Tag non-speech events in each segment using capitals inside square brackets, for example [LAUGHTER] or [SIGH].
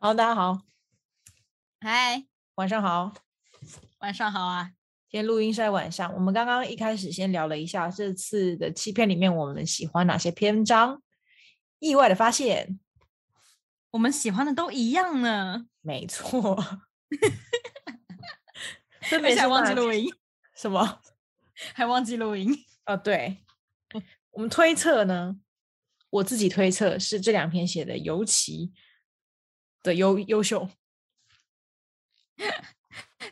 好，大家好，嗨，晚上好。晚上好啊！今天录音是在晚上。我们刚刚一开始先聊了一下这次的七篇里面，我们喜欢哪些篇章？意外的发现，我们喜欢的都一样呢。没错，[LAUGHS] 真 [LAUGHS] 没想忘记录音，什么？[LAUGHS] 还忘记录音？哦，对，我们推测呢，我自己推测是这两篇写的尤其的优优秀。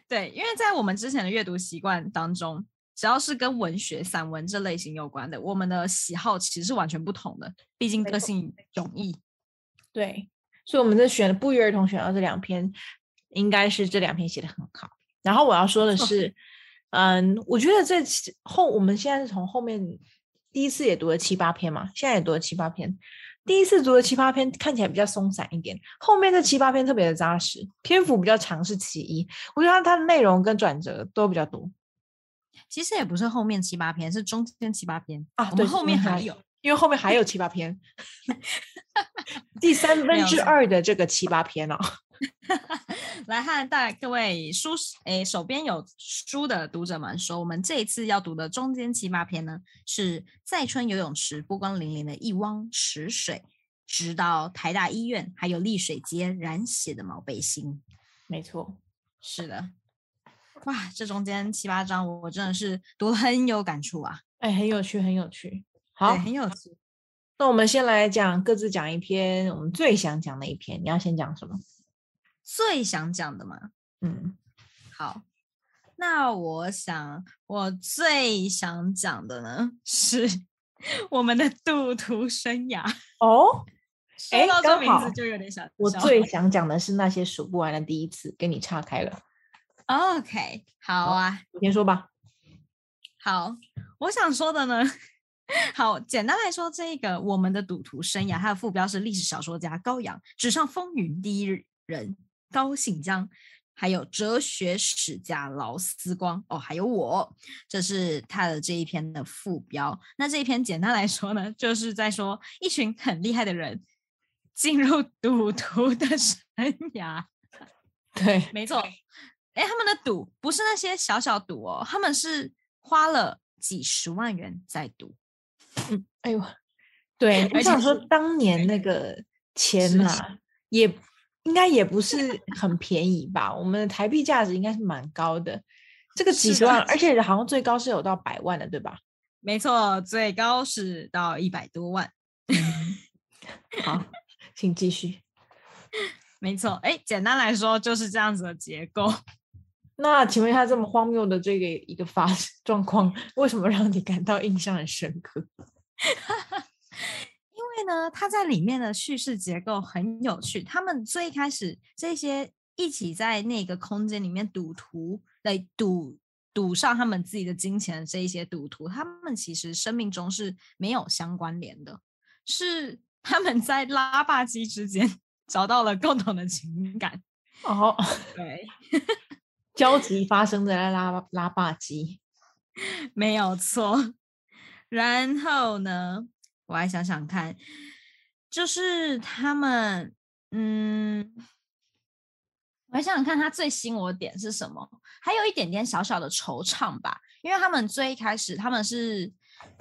对，因为在我们之前的阅读习惯当中，只要是跟文学、散文这类型有关的，我们的喜好其实是完全不同的。毕竟个性迥异。对，所以我们在选不约而同选到这两篇，应该是这两篇写的很好。然后我要说的是，嗯，我觉得这后我们现在是从后面第一次也读了七八篇嘛，现在也读了七八篇。第一次读的七八篇看起来比较松散一点，后面这七八篇特别的扎实，篇幅比较长是其一。我觉得它它的内容跟转折都比较多。其实也不是后面七八篇，是中间七八篇啊。对，后面还有，因为后面还有七八篇，[LAUGHS] 第三分之二的这个七八篇哦。[LAUGHS] 来和大各位书诶手边有书的读者们说，我们这一次要读的中间七八篇呢，是在春游泳池波光粼粼的一汪池水，直到台大医院，还有丽水街染血的毛背心。没错，是的。哇，这中间七八章，我真的是读很有感触啊！哎，很有趣，很有趣。好，很有趣。那我们先来讲各自讲一篇，我们最想讲的一篇。你要先讲什么？最想讲的吗，嗯，好，那我想我最想讲的呢是 [LAUGHS] 我们的赌徒生涯哦，哎，[LAUGHS] 这名字就有点小。我最想讲的是那些数不完的第一次，跟你岔开了。OK，好啊，你先说吧。好，我想说的呢，好，简单来说，这个我们的赌徒生涯，它的副标是历史小说家高阳，纸上风云第一人。高信江，还有哲学史家劳思光哦，还有我，这是他的这一篇的副标。那这一篇简单来说呢，就是在说一群很厉害的人进入赌徒的生涯。[LAUGHS] 对，没错。哎，他们的赌不是那些小小赌哦，他们是花了几十万元在赌。嗯，哎呦，[LAUGHS] 对，我想说当年那个钱呐，也。应该也不是很便宜吧？我们的台币价值应该是蛮高的，这个几十万，[LAUGHS] 而且好像最高是有到百万的，对吧？[LAUGHS] 没错，最高是到一百多万。好，请继续。没错，哎，简单来说就是这样子的结构。那请问一下，这么荒谬的这个一个发状况，为什么让你感到印象很深刻？[LAUGHS] 因为呢，它在里面的叙事结构很有趣。他们最开始这些一起在那个空间里面赌徒来赌赌上他们自己的金钱的这一些赌徒，他们其实生命中是没有相关联的，是他们在拉霸机之间 [LAUGHS] 找到了共同的情感。哦，对，[LAUGHS] 交集发生在拉拉霸机，[LAUGHS] 没有错。然后呢？我来想想看，就是他们，嗯，我来想想看，他最吸引我的点是什么？还有一点点小小的惆怅吧，因为他们最一开始他们是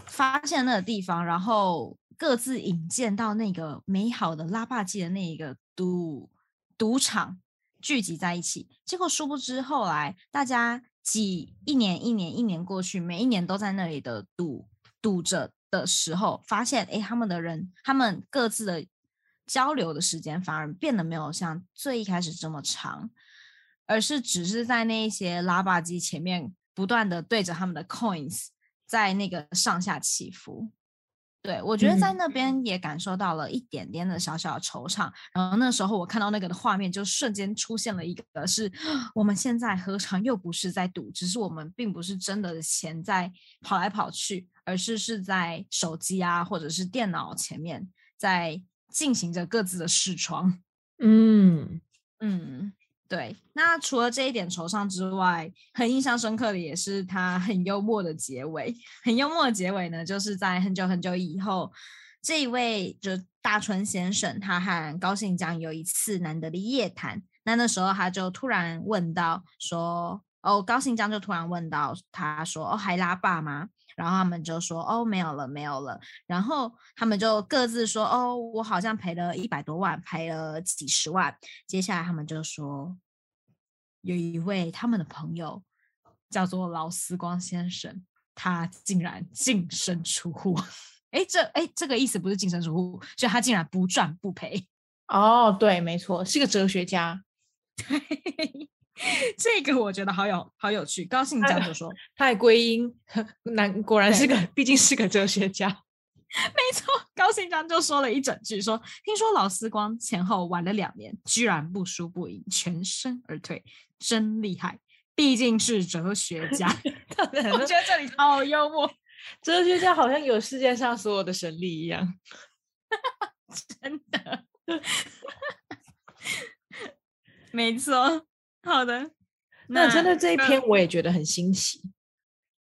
发现那个地方，然后各自引荐到那个美好的拉霸机的那一个赌赌场聚集在一起，结果殊不知后来大家几一年一年一年过去，每一年都在那里的赌赌着。的时候，发现哎，他们的人，他们各自的交流的时间反而变得没有像最一开始这么长，而是只是在那一些拉霸机前面不断的对着他们的 coins 在那个上下起伏。对我觉得在那边也感受到了一点点的小小的惆怅。然后那时候我看到那个的画面，就瞬间出现了一个是我们现在何尝又不是在赌，只是我们并不是真的钱在跑来跑去。而是是在手机啊，或者是电脑前面，在进行着各自的视窗。嗯嗯，对。那除了这一点惆怅之外，很印象深刻的也是他很幽默的结尾。很幽默的结尾呢，就是在很久很久以后，这一位就大春先生，他和高信江有一次难得的夜谈。那那时候他就突然问到说：“哦，高信江就突然问到他说：‘哦，还拉爸吗？’然后他们就说：‘哦，没有了，没有了。’然后他们就各自说：‘哦，我好像赔了一百多万，赔了几十万。’接下来他们就说，有一位他们的朋友叫做劳斯光先生，他竟然净身出户。哎，这哎这个意思不是净身出户，就他竟然不赚不赔。哦，对，没错，是个哲学家。[LAUGHS] 对，[LAUGHS] 这个我觉得好有好有趣。高兴讲就说：[LAUGHS] “太归因，难果然是个，毕竟是个哲学家。[LAUGHS] ”没错，高兴章就说了一整句：“说听说老司光前后玩了两年，居然不输不赢，全身而退，真厉害！毕竟是哲学家。”我觉得这里好幽默，哲学家好像有世界上所有的神力一样，真的。没错，好的。那真的这一篇我也觉得很新奇。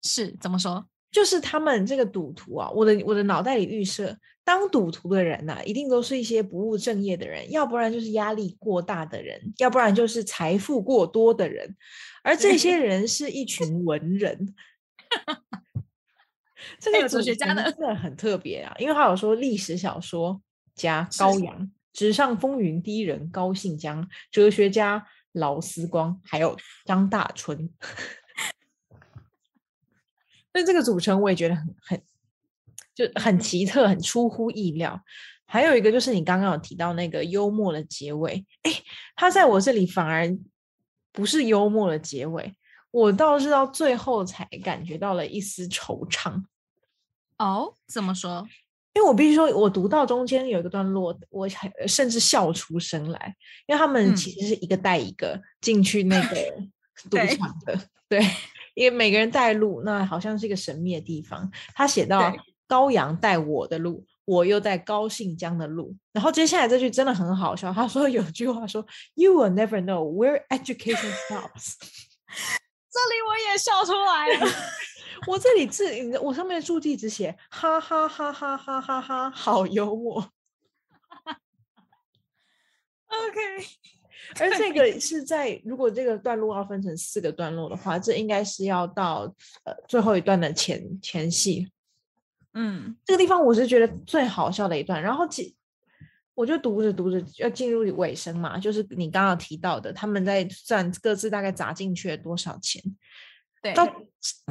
是怎么说？就是他们这个赌徒啊，我的我的脑袋里预设，当赌徒的人呐，一定都是一些不务正业的人，要不然就是压力过大的人，要不然就是财富过多的人。而这些人是一群文人。[LAUGHS] 这个哲学家的真的很特别啊，因为他有说历史小说家高阳。纸上风云第一人高信江，哲学家劳思光，还有张大春。[LAUGHS] 那这个组成我也觉得很很就很奇特，很出乎意料。还有一个就是你刚刚有提到那个幽默的结尾，哎，他在我这里反而不是幽默的结尾，我倒是到最后才感觉到了一丝惆怅。哦，怎么说？因为我必须说，我读到中间有一个段落，我甚至笑出声来，因为他们其实是一个带一个进去那个 [LAUGHS] 赌场的，对，因为每个人带路，那好像是一个神秘的地方。他写到高阳带我的路，我又带高信江的路，然后接下来这句真的很好笑，他说有句话说，You will never know where education stops。[LAUGHS] 这里我也笑出来了。[LAUGHS] 我这里字，我上面的注记只写哈哈哈哈哈哈哈，好幽默。[LAUGHS] OK，[LAUGHS] 而这个是在如果这个段落要分成四个段落的话，这应该是要到呃最后一段的前前戏。嗯，这个地方我是觉得最好笑的一段。然后其我就读着读着要进入尾声嘛，就是你刚刚提到的，他们在算各自大概砸进去了多少钱。到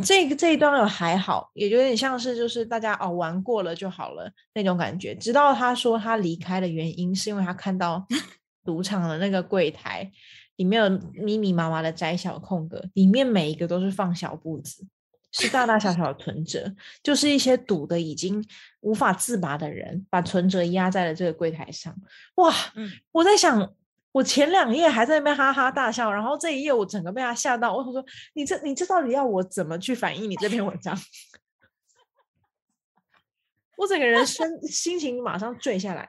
这个这一段还好，也有点像是就是大家哦玩过了就好了那种感觉。直到他说他离开的原因是因为他看到 [LAUGHS] 赌场的那个柜台里面有密密麻麻的窄小空格，里面每一个都是放小布子，是大大小小的存折，就是一些赌的已经无法自拔的人把存折压在了这个柜台上。哇，我在想。我前两页还在那边哈哈大笑，然后这一页我整个被他吓到。我说：“你这你这到底要我怎么去反映你这篇文章？” [LAUGHS] 我整个人身心情马上坠下来。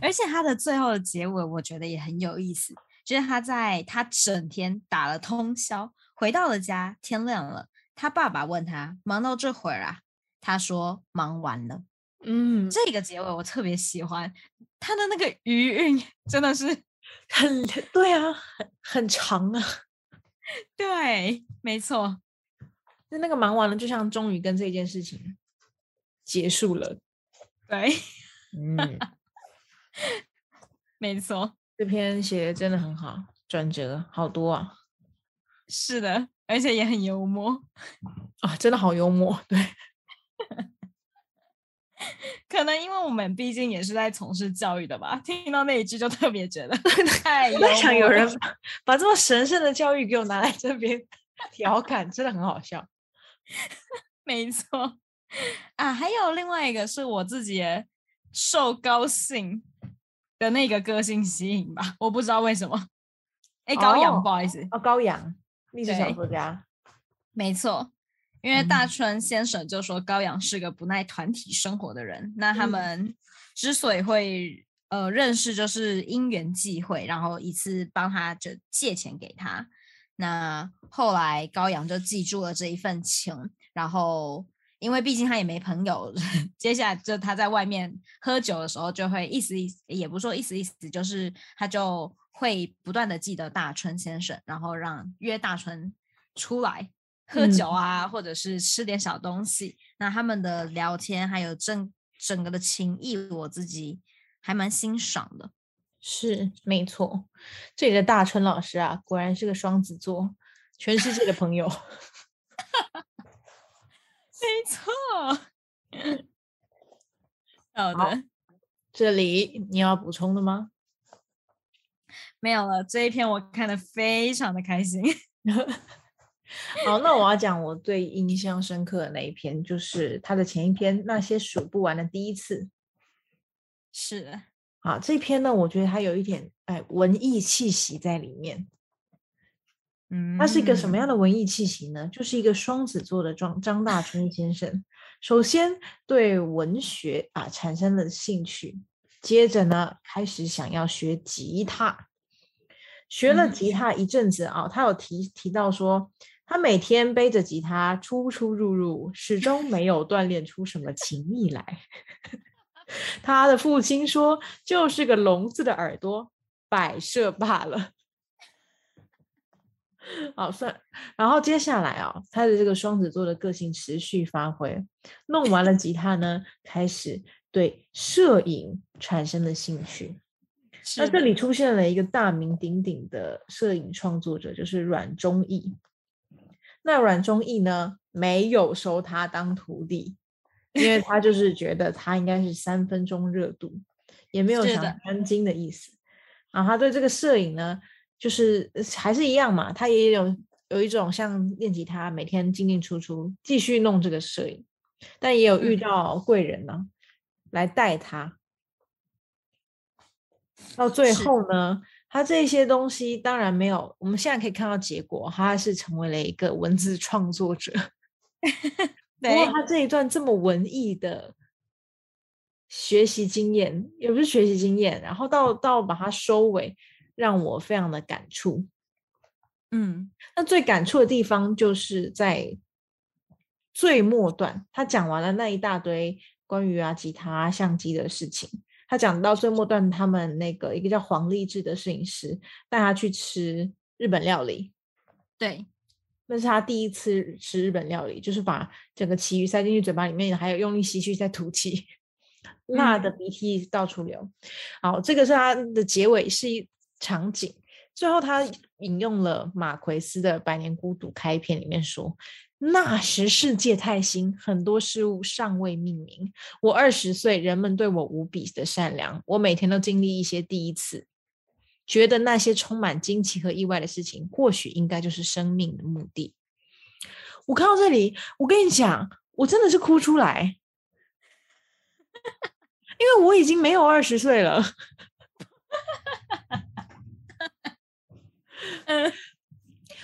而且他的最后的结尾，我觉得也很有意思，就是他在他整天打了通宵，回到了家，天亮了，他爸爸问他忙到这会儿啊，他说忙完了。嗯，这个结尾我特别喜欢。他的那个余韵真的是 [LAUGHS] 很对啊，很很长啊。[LAUGHS] 对，没错。那那个忙完了，就像终于跟这件事情结束了。对，嗯，[LAUGHS] 没错。这篇写的真的很好，转折好多啊。是的，而且也很幽默啊，真的好幽默。对。可能因为我们毕竟也是在从事教育的吧，听到那一句就特别觉得 [LAUGHS] 太想有人把这么神圣的教育给我拿来这边调侃，真的很好笑。[LAUGHS] 没错啊，还有另外一个是我自己受高兴的那个个性吸引吧，我不知道为什么。哎，高阳，不好意思，哦，高阳，历史小说家，没错。因为大春先生就说高阳是个不耐团体生活的人，那他们之所以会呃认识就是因缘际会，然后一次帮他就借钱给他。那后来高阳就记住了这一份情，然后因为毕竟他也没朋友，[LAUGHS] 接下来就他在外面喝酒的时候就会意思意思，也不说意思意思，就是他就会不断的记得大春先生，然后让约大春出来喝酒啊，或者是吃点小东西。那他们的聊天还有整整个的情谊，我自己还蛮欣赏的。是没错，这里的大春老师啊，果然是个双子座，全世界的朋友。[LAUGHS] 没错。好 [LAUGHS] 的，这里你要补充的吗？没有了，这一篇我看的非常的开心。[LAUGHS] 好，那我要讲我最印象深刻的那一篇，就是他的前一篇《那些数不完的第一次》。是的。啊，这篇呢，我觉得它有一点哎文艺气息在里面。嗯，它是一个什么样的文艺气息呢？就是一个双子座的张张大春先生，首先对文学啊产生了兴趣，接着呢开始想要学吉他，学了吉他一阵子啊，他有提提到说，他每天背着吉他出出入入，始终没有锻炼出什么情意来。[LAUGHS] 他的父亲说：“就是个聋子的耳朵，摆设罢了。[LAUGHS] ”好算，然后接下来啊，他的这个双子座的个性持续发挥，弄完了吉他呢，开始对摄影产生了兴趣。那这里出现了一个大名鼎鼎的摄影创作者，就是阮中义。那阮忠义呢，没有收他当徒弟。因为他就 [LAUGHS] 是觉得他应该是三分钟热度，也没有想专精的意思。然后他对这个摄影呢，就是还是一样嘛，他也有有一种像练吉他，每天进进出出，继续弄这个摄影。但也有遇到贵人呢，来带他。到最后呢，他这些东西当然没有，我们现在可以看到结果，他是成为了一个文字创作者。[LAUGHS] 不过他这一段这么文艺的学习经验，也不是学习经验，然后到到把它收尾，让我非常的感触。嗯，那最感触的地方就是在最末段，他讲完了那一大堆关于啊吉他、相机的事情，他讲到最末段，他们那个一个叫黄立志的摄影师带他去吃日本料理。对。那是他第一次吃日本料理，就是把整个旗鱼塞进去嘴巴里面，还有用力吸去再吐气，辣的鼻涕到处流。好，这个是他的结尾是一场景。最后他引用了马奎斯的《百年孤独》开篇里面说：“那时世界太新，很多事物尚未命名。我二十岁，人们对我无比的善良。我每天都经历一些第一次。”觉得那些充满惊奇和意外的事情，或许应该就是生命的目的。我看到这里，我跟你讲，我真的是哭出来，因为我已经没有二十岁了。嗯，[LAUGHS]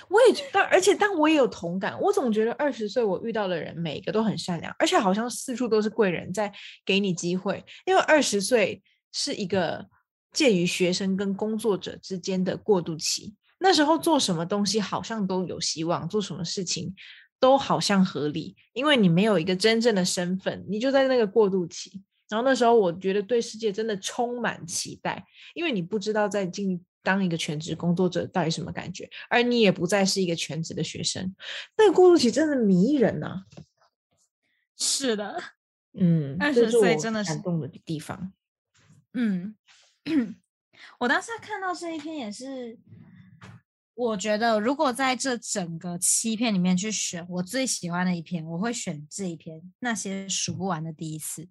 我也觉得，而且但我也有同感。我总觉得二十岁我遇到的人，每一个都很善良，而且好像四处都是贵人在给你机会。因为二十岁是一个。介于学生跟工作者之间的过渡期，那时候做什么东西好像都有希望，做什么事情都好像合理，因为你没有一个真正的身份，你就在那个过渡期。然后那时候我觉得对世界真的充满期待，因为你不知道在进当一个全职工作者到底什么感觉，而你也不再是一个全职的学生，那个过渡期真的迷人呐。是的，嗯，二十岁真的是感动的地方，嗯。[COUGHS] 我当时看到这一篇也是，我觉得如果在这整个七篇里面去选我最喜欢的一篇，我会选这一篇《那些数不完的第一次》。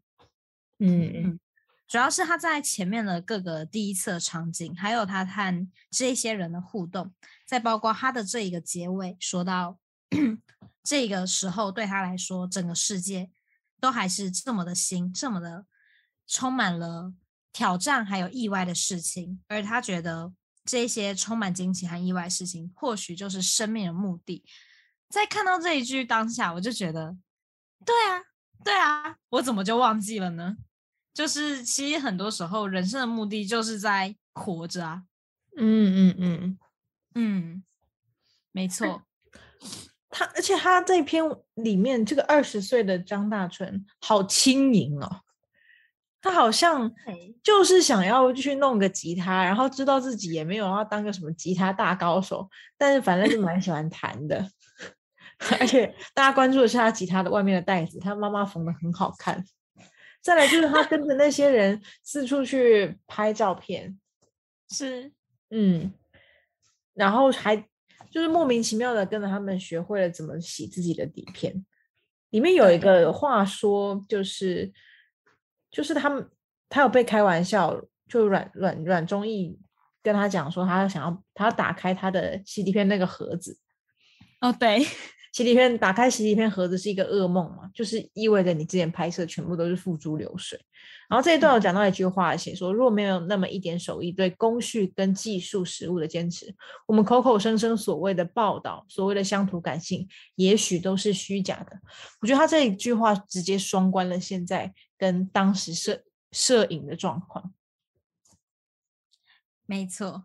嗯嗯，主要是他在前面的各个第一次的场景，还有他和这些人的互动，再包括他的这一个结尾，说到这个时候对他来说，整个世界都还是这么的新，这么的充满了。挑战还有意外的事情，而他觉得这些充满惊奇和意外事情，或许就是生命的目的。在看到这一句当下，我就觉得，对啊，对啊，我怎么就忘记了呢？就是其实很多时候人生的目的就是在活着啊。嗯嗯嗯，嗯，没错。他而且他这篇里面这个二十岁的张大春好轻盈哦，他好像就是想要去弄个吉他，然后知道自己也没有要当个什么吉他大高手，但是反正就蛮喜欢弹的。[LAUGHS] 而且大家关注的是他吉他的外面的袋子，他妈妈缝的很好看。再来就是他跟着那些人四处去拍照片，是嗯，然后还。就是莫名其妙的跟着他们学会了怎么洗自己的底片。里面有一个话说，就是就是他们他有被开玩笑，就阮阮阮中义跟他讲说，他想要他要打开他的洗底片那个盒子。哦，对。洗底片打开洗底片盒子是一个噩梦嘛？就是意味着你之前拍摄全部都是付诸流水。然后这一段我讲到一句话，写说：如果没有那么一点手艺、对工序跟技术实物的坚持，我们口口声声所谓的报道、所谓的乡土感性，也许都是虚假的。我觉得他这一句话直接双关了现在跟当时摄摄影的状况。没错，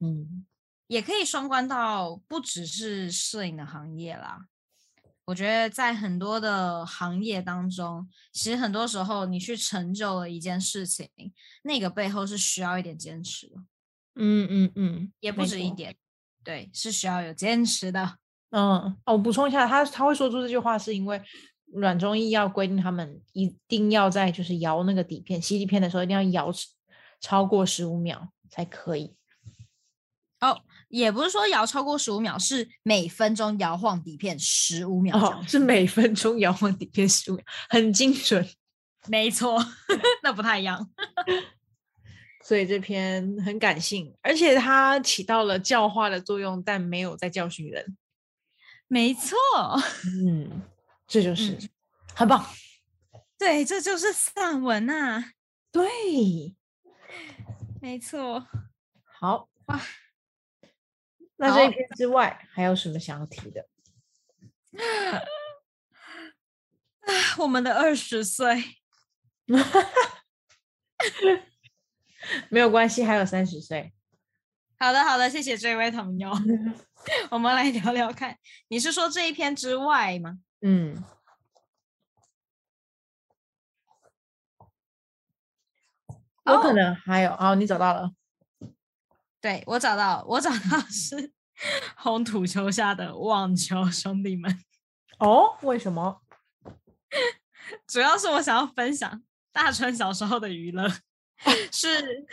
嗯。也可以双关到不只是摄影的行业啦。我觉得在很多的行业当中，其实很多时候你去成就了一件事情，那个背后是需要一点坚持的。嗯嗯嗯，也不止一点，对，是需要有坚持的。嗯，我补充一下，他他会说出这句话，是因为阮中义要规定他们一定要在就是摇那个底片吸底片的时候，一定要摇超过十五秒才可以。哦。也不是说摇超过十五秒，是每分钟摇晃底片十五秒。哦，是每分钟摇晃底片十五秒，很精准。[LAUGHS] 没错，[LAUGHS] 那不太一样。[LAUGHS] 所以这篇很感性，而且它起到了教化的作用，但没有在教训人。没错，嗯，这就是很棒。对，这就是散文呐。对，没错。好哇。那这一篇之外，还有什么想要提的？[SIGHS] 我们的二十岁，[LAUGHS] 没有关系，还有三十岁。好的，好的，谢谢这位朋友。[LAUGHS] 我们来聊聊看，你是说这一篇之外吗？嗯，我可能还有。哦，你找到了。对我找到，我找到是 [LAUGHS] 红土球下的网球兄弟们。哦，为什么？[LAUGHS] 主要是我想要分享大川小时候的娱乐，[LAUGHS] 是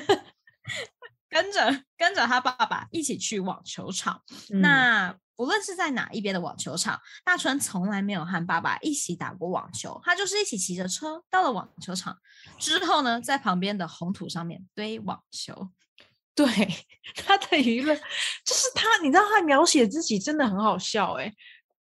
跟着跟着他爸爸一起去网球场。那不论是在哪一边的网球场，大川从来没有和爸爸一起打过网球，他就是一起骑着车到了网球场之后呢，在旁边的红土上面堆网球。对 [LAUGHS] 他的娱乐，就是他，你知道他描写自己真的很好笑哎，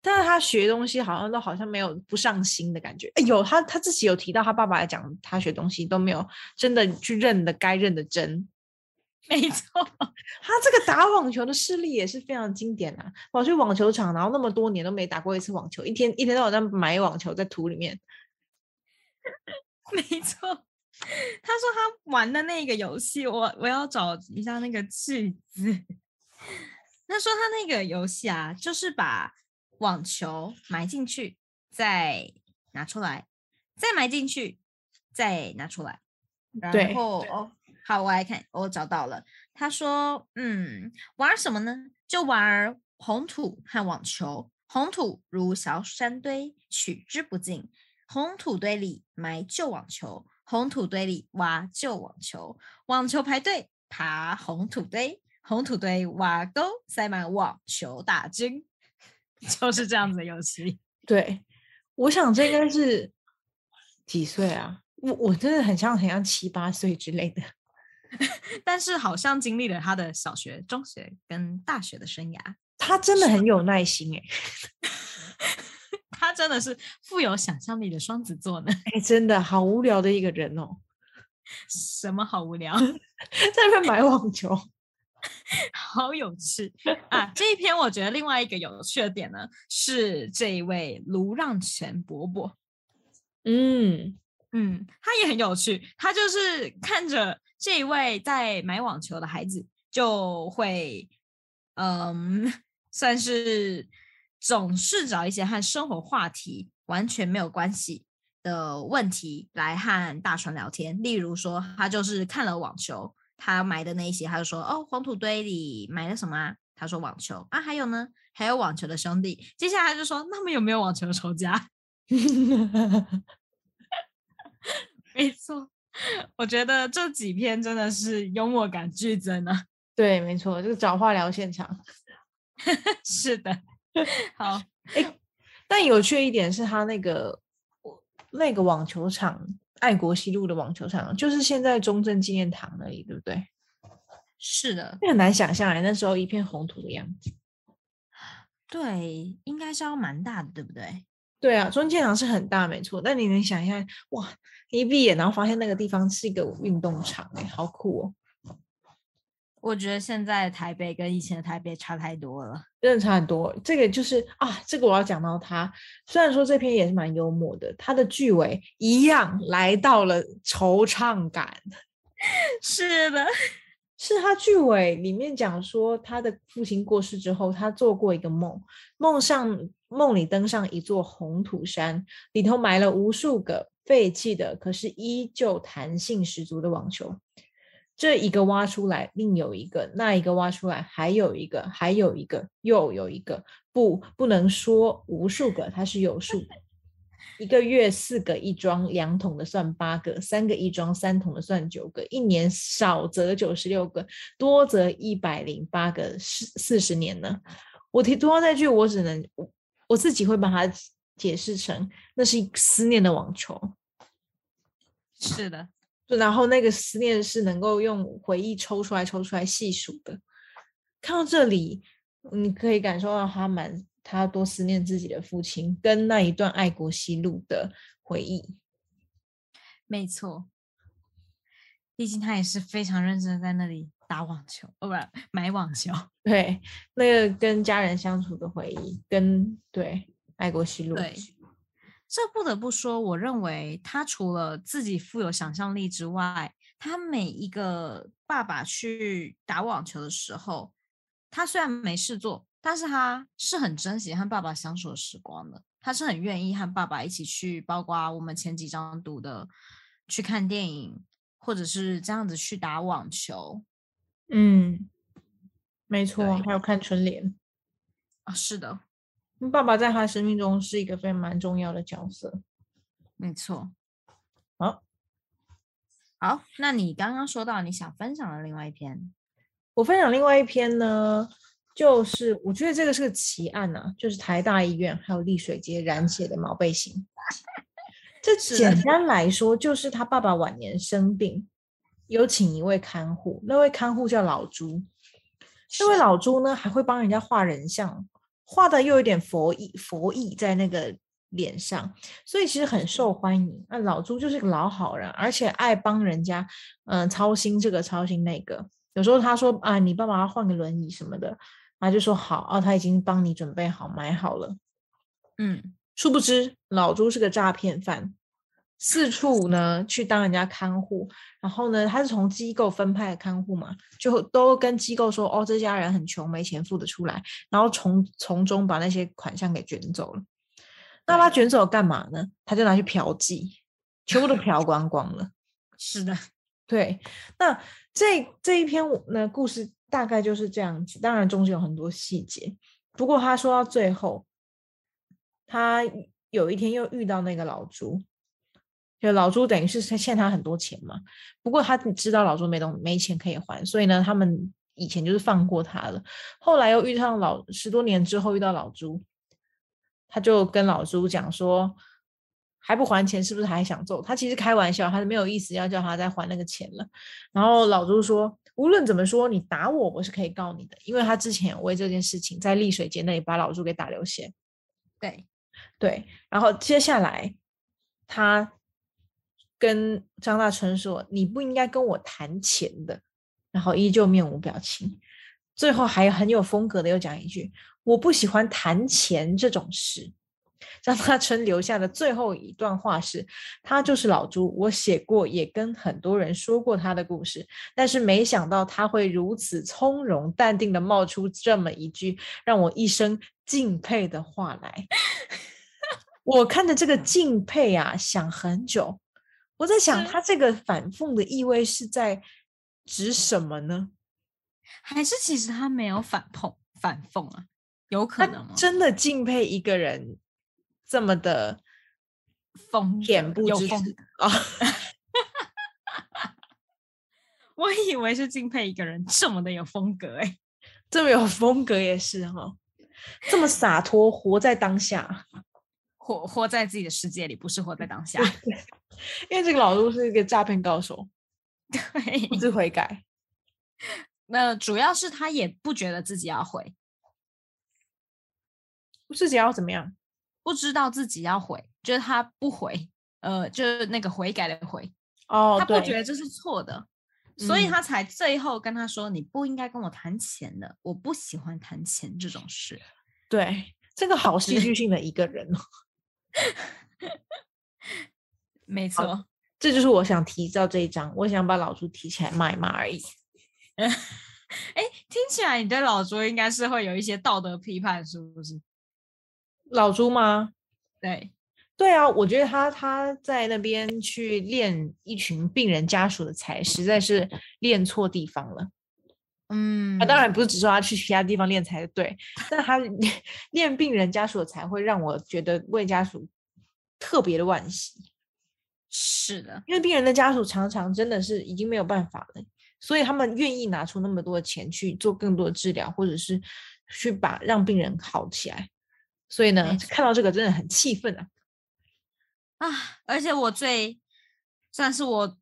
但是他学东西好像都好像没有不上心的感觉。哎，有他他自己有提到他爸爸讲他学东西都没有真的去认的该认的真。[LAUGHS] 没错，[LAUGHS] 他这个打网球的事例也是非常经典啊，跑去网球场，然后那么多年都没打过一次网球，一天一天到晚在买网球在土里面。没错。他说他玩的那个游戏，我我要找一下那个句子。[LAUGHS] 他说他那个游戏啊，就是把网球埋进去，再拿出来，再埋进去，再拿出来。然后哦，好，我来看，我找到了。他说，嗯，玩什么呢？就玩红土和网球。红土如小山堆，取之不尽。红土堆里埋旧网球。红土堆里挖旧网球，网球排队爬红土堆，红土堆挖沟塞满网球大军，[LAUGHS] 就是这样子的游戏。[LAUGHS] 对，我想这应该是几岁啊？我我真的很像很像七八岁之类的，[LAUGHS] 但是好像经历了他的小学、中学跟大学的生涯。他真的很有耐心哎。他真的是富有想象力的双子座呢。哎，真的好无聊的一个人哦。什么好无聊？[LAUGHS] 在那边买网球，[LAUGHS] 好有趣啊！这一篇我觉得另外一个有趣的点呢，是这一位卢让全伯伯。嗯，嗯，他也很有趣，他就是看着这一位在买网球的孩子，就会，嗯，[LAUGHS] 算是总是找一些和生活话题完全没有关系的问题来和大川聊天。例如说，他就是看了网球，他买的那些，他就说：“哦，黄土堆里买了什么？”他说：“网球啊，还有呢，还有网球的兄弟。”接下来就说：“那么有没有网球的仇家？” [LAUGHS] 没错，我觉得这几篇真的是幽默感剧增啊。对，没错，就是找话聊现场。[LAUGHS] 是的，[LAUGHS] 好。哎，但有趣一点是他那个那个网球场，爱国西路的网球场，就是现在中正纪念堂那里，对不对？是的，很难想象哎，那时候一片红土的样子。对，应该是要蛮大的，对不对？对啊，中建堂是很大，没错。但你能想一下，哇，一闭眼然后发现那个地方是一个运动场，哎，好酷哦！我觉得现在台北跟以前的台北差太多了，真的差很多。这个就是啊，这个我要讲到他。虽然说这篇也是蛮幽默的，他的句尾一样来到了惆怅感。[LAUGHS] 是的。是他句尾里面讲说，他的父亲过世之后，他做过一个梦，梦上梦里登上一座红土山，里头埋了无数个废弃的，可是依旧弹性十足的网球。这一个挖出来，另有一个；那一个挖出来，还有一个，还有一个，又有一个。不，不能说无数个，它是有数的。一个月四个一装，两桶的算八个；三个一装，三桶的算九个。一年少则九十六个，多则一百零八个。四四十年呢？我提多那句，我只能我我自己会把它解释成，那是思念的网球。是的，然后那个思念是能够用回忆抽出来、抽出来细数的。看到这里，你可以感受到他蛮。他多思念自己的父亲，跟那一段爱国西路的回忆。没错，毕竟他也是非常认真的在那里打网球，哦不，买网球。对，那个跟家人相处的回忆，跟对爱国西路。对，这不得不说，我认为他除了自己富有想象力之外，他每一个爸爸去打网球的时候，他虽然没事做。但是他是很珍惜和爸爸相处的时光的，他是很愿意和爸爸一起去，包括我们前几章读的，去看电影，或者是这样子去打网球。嗯，没错，还有看春联啊，是的，爸爸在他生命中是一个非常蛮重要的角色。没错，好，好，那你刚刚说到你想分享的另外一篇，我分享另外一篇呢。就是我觉得这个是个奇案啊，就是台大医院还有丽水街染血的毛背心。[LAUGHS] 这简单来说，就是他爸爸晚年生病，有请一位看护，那位看护叫老朱。那位老朱呢，还会帮人家画人像，画的又有点佛意佛意在那个脸上，所以其实很受欢迎。那老朱就是个老好人，而且爱帮人家，嗯，操心这个操心那个。有时候他说啊，你爸爸要换个轮椅什么的。他就说好啊，他已经帮你准备好买好了。嗯，殊不知老朱是个诈骗犯，四处呢去当人家看护。然后呢，他是从机构分派的看护嘛，就都跟机构说哦，这家人很穷，没钱付得出来。然后从从中把那些款项给卷走了。那他卷走干嘛呢？他就拿去嫖妓，全部都嫖光光了。[LAUGHS] 是的，[LAUGHS] 对。那这这一篇呢故事。大概就是这样子，当然中间有很多细节。不过他说到最后，他有一天又遇到那个老朱，就老朱等于是欠他很多钱嘛。不过他知道老朱没东没钱可以还，所以呢，他们以前就是放过他了。后来又遇上老十多年之后遇到老朱，他就跟老朱讲说。还不还钱，是不是还想揍他？其实开玩笑，他是没有意思要叫他再还那个钱了。然后老朱说，无论怎么说，你打我，我是可以告你的，因为他之前为这件事情在丽水街那里把老朱给打流血。对，对。然后接下来他跟张大春说，你不应该跟我谈钱的。然后依旧面无表情。最后还很有风格的又讲一句，我不喜欢谈钱这种事。张大春留下的最后一段话是：“他就是老朱，我写过，也跟很多人说过他的故事，但是没想到他会如此从容淡定的冒出这么一句让我一生敬佩的话来。[LAUGHS] 我看着这个敬佩啊，想很久，我在想他这个反讽的意味是在指什么呢？还是其实他没有反讽反讽啊？有可能吗？真的敬佩一个人。”这么的风恬不知耻啊！[LAUGHS] 我以为是敬佩一个人这么的有风格哎，这么有风格也是哈，这么洒脱，活在当下，活活在自己的世界里，不是活在当下。因为这个老陆是一个诈骗高手，对，不知悔改。[LAUGHS] 那主要是他也不觉得自己要悔，自己要怎么样？不知道自己要悔，就是他不悔，呃，就是那个悔改的悔哦，他不觉得这是错的，所以他才最后跟他说：“你不应该跟我谈钱的，我不喜欢谈钱这种事。”对，这个好戏剧性的一个人哦，[LAUGHS] 没错，这就是我想提到这一章，我想把老朱提起来骂一骂而已。[LAUGHS] 哎，听起来你对老朱应该是会有一些道德批判，是不是？老朱吗？对，对啊，我觉得他他在那边去练一群病人家属的才，实在是练错地方了。嗯，啊，当然不是只说他去其他地方练才对，但他练病人家属的财，会让我觉得为家属特别的惋惜。是的，因为病人的家属常常真的是已经没有办法了，所以他们愿意拿出那么多的钱去做更多的治疗，或者是去把让病人好起来。所以呢，看到这个真的很气愤啊！啊，而且我最算是我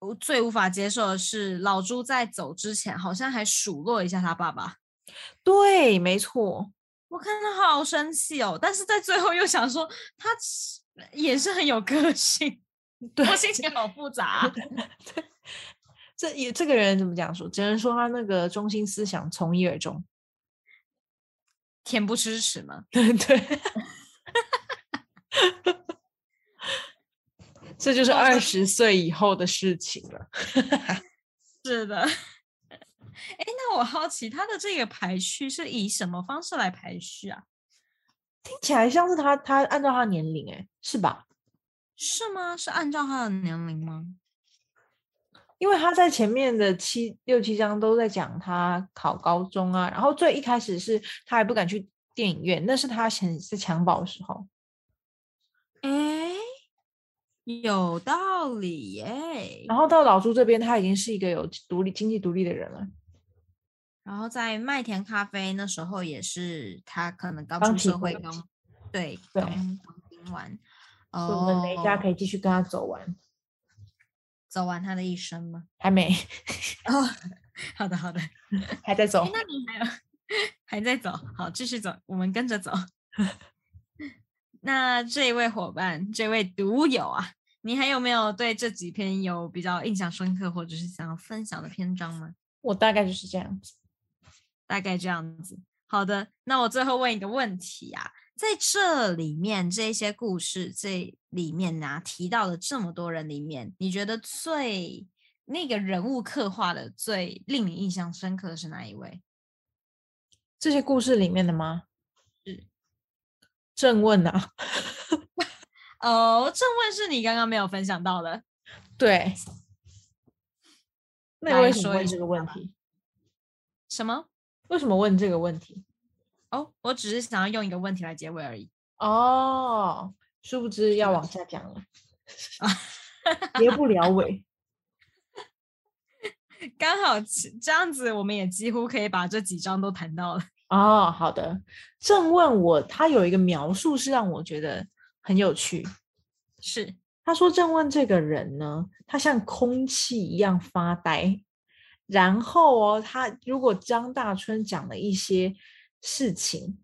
我最无法接受的是，老朱在走之前好像还数落一下他爸爸。对，没错，我看他好生气哦，但是在最后又想说他也是很有个性，对我心情好复杂。[LAUGHS] 这也这个人怎么讲说？只能说他那个中心思想从一而终。恬不知耻嘛？对 [LAUGHS] 对，这就是二十岁以后的事情了。[LAUGHS] 是的，[LAUGHS] 哎，那我好奇他的这个排序是以什么方式来排序啊？听起来像是他他按照他年龄，哎，是吧？是吗？是按照他的年龄吗？因为他在前面的七六七章都在讲他考高中啊，然后最一开始是他还不敢去电影院，那是他很是襁褓的时候。哎，有道理耶。然后到老朱这边，他已经是一个有独立经济独立的人了。然后在麦田咖啡那时候也是他可能刚出社会，刚对刚刚听完，我们哪家可以继续跟他走完？走完他的一生吗？还没。哦，[LAUGHS] 好的好的，还在走。那你还有 [LAUGHS] 还在走？好，继续走，我们跟着走。[LAUGHS] 那这位伙伴，这位独友啊，你还有没有对这几篇有比较印象深刻，或者是想要分享的篇章吗？我大概就是这样子，大概这样子。好的，那我最后问一个问题啊。在这里面，这些故事这里面呢，提到的这么多人里面，你觉得最那个人物刻画的最令你印象深刻的是哪一位？这些故事里面的吗？是正问啊。[LAUGHS] 哦，正问是你刚刚没有分享到的。对。那你为什么问这个问题？什么？为什么问这个问题？哦，我只是想要用一个问题来结尾而已。哦，殊不知要往下讲了，结不了尾。[LAUGHS] 刚好这样子，我们也几乎可以把这几章都谈到了。哦，好的。正问我，他有一个描述是让我觉得很有趣。是，他说正问这个人呢，他像空气一样发呆。然后哦，他如果张大春讲了一些。事情，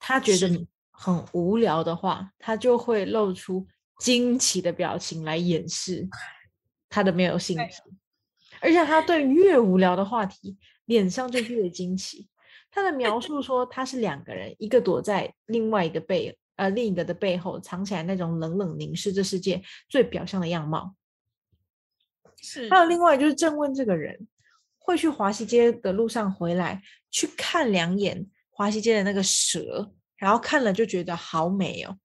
他觉得很无聊的话，他就会露出惊奇的表情来掩饰他的没有兴趣。而且他对越无聊的话题，脸上就越惊奇。他的描述说，他是两个人，一个躲在另外一个背呃另一个的背后藏起来那种冷冷凝视这世界最表象的样貌。是还有另外就是正问这个人，会去华西街的路上回来去看两眼华西街的那个蛇，然后看了就觉得好美哦。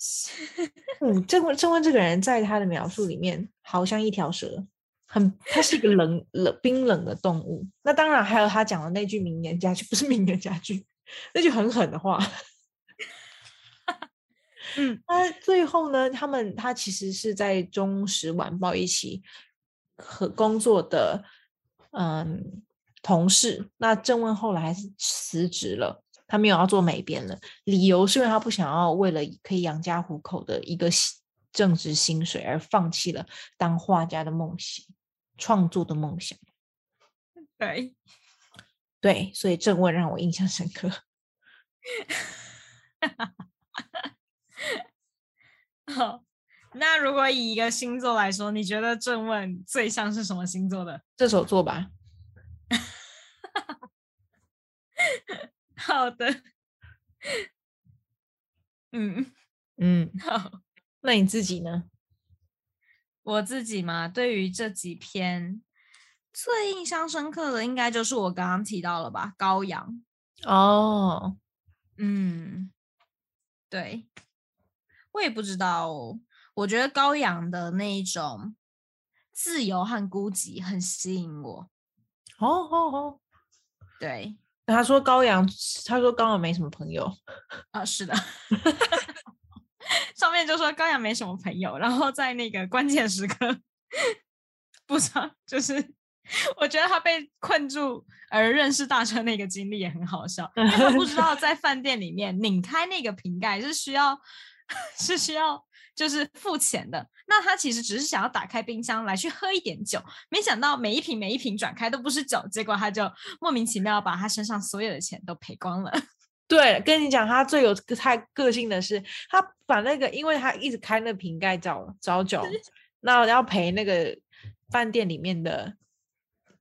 [LAUGHS] 嗯，郑问郑问这个人在他的描述里面，好像一条蛇，很，他是一个冷冷冰冷的动物。那当然还有他讲的那句名言佳句，不是名言佳句，那句很狠的话。嗯，那最后呢，他们他其实是在《中时晚报》一起和工作的，嗯，同事。那郑问后来还是辞职了，他没有要做美编了，理由是因为他不想要为了可以养家糊口的一个薪正职薪水而放弃了当画家的梦想、创作的梦想。对，对，所以郑问让我印象深刻。[LAUGHS] 好，那如果以一个星座来说，你觉得正问最像是什么星座的？射手座吧，[LAUGHS] 好的，嗯，嗯，好，那你自己呢？我自己嘛，对于这几篇最印象深刻的，应该就是我刚刚提到了吧，羔羊。哦，嗯，对，我也不知道，我觉得高阳的那一种自由和孤寂很吸引我。哦哦哦，对，他说高阳，他说高阳没什么朋友。啊，是的，[LAUGHS] 上面就说高阳没什么朋友，然后在那个关键时刻，不知道，就是我觉得他被困住而认识大车那个经历也很好笑，因为他不知道在饭店里面拧开那个瓶盖是需要 [LAUGHS] 是需要就是付钱的，那他其实只是想要打开冰箱来去喝一点酒，没想到每一瓶每一瓶转开都不是酒，结果他就莫名其妙把他身上所有的钱都赔光了。[LAUGHS] 对，跟你讲，他最有个他个性的是，他把那个，因为他一直开那瓶盖找找酒，那要赔那个饭店里面的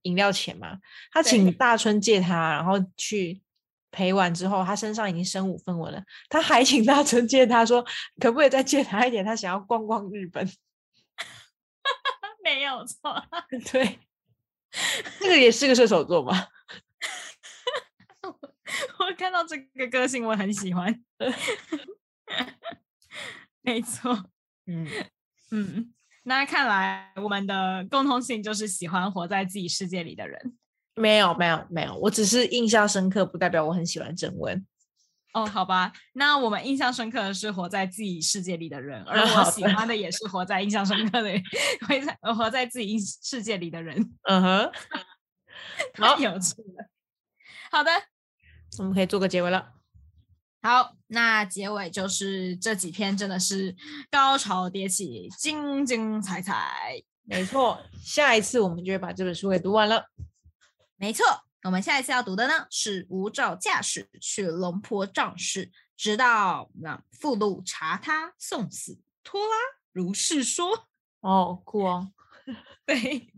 饮料钱嘛。他请大春借他，然后去赔完之后，他身上已经身无分文了，他还请大春借他说，可不可以再借他一点？他想要逛逛日本。[LAUGHS] 没有错，[LAUGHS] 对，这个也是个射手座嘛。[LAUGHS] 我看到这个个性我很喜欢。没错，嗯，嗯，那看来我们的共通性就是喜欢活在自己世界里的人。没有没有没有，我只是印象深刻，不代表我很喜欢郑文。哦，好吧，那我们印象深刻的是活在自己世界里的人，而 [LAUGHS] 我喜欢的也是活在印象深刻的，活在呃活在自己世界里的人，嗯哼，[LAUGHS] 好太有趣了。好的，我们可以做个结尾了。好，那结尾就是这几篇真的是高潮迭起，精精彩彩。没错，下一次我们就会把这本书给读完了。没错，我们下一次要读的呢是无照驾驶去龙坡仗势，直到那附录查他送死拖拉，如是说。哦，酷哦！[LAUGHS] 对，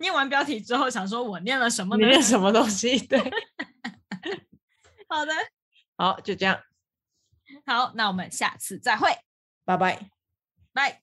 念完标题之后，想说我念了什么呢？你念什么东西？[LAUGHS] 对，[LAUGHS] 好的，好，就这样，好，那我们下次再会，拜拜。拜。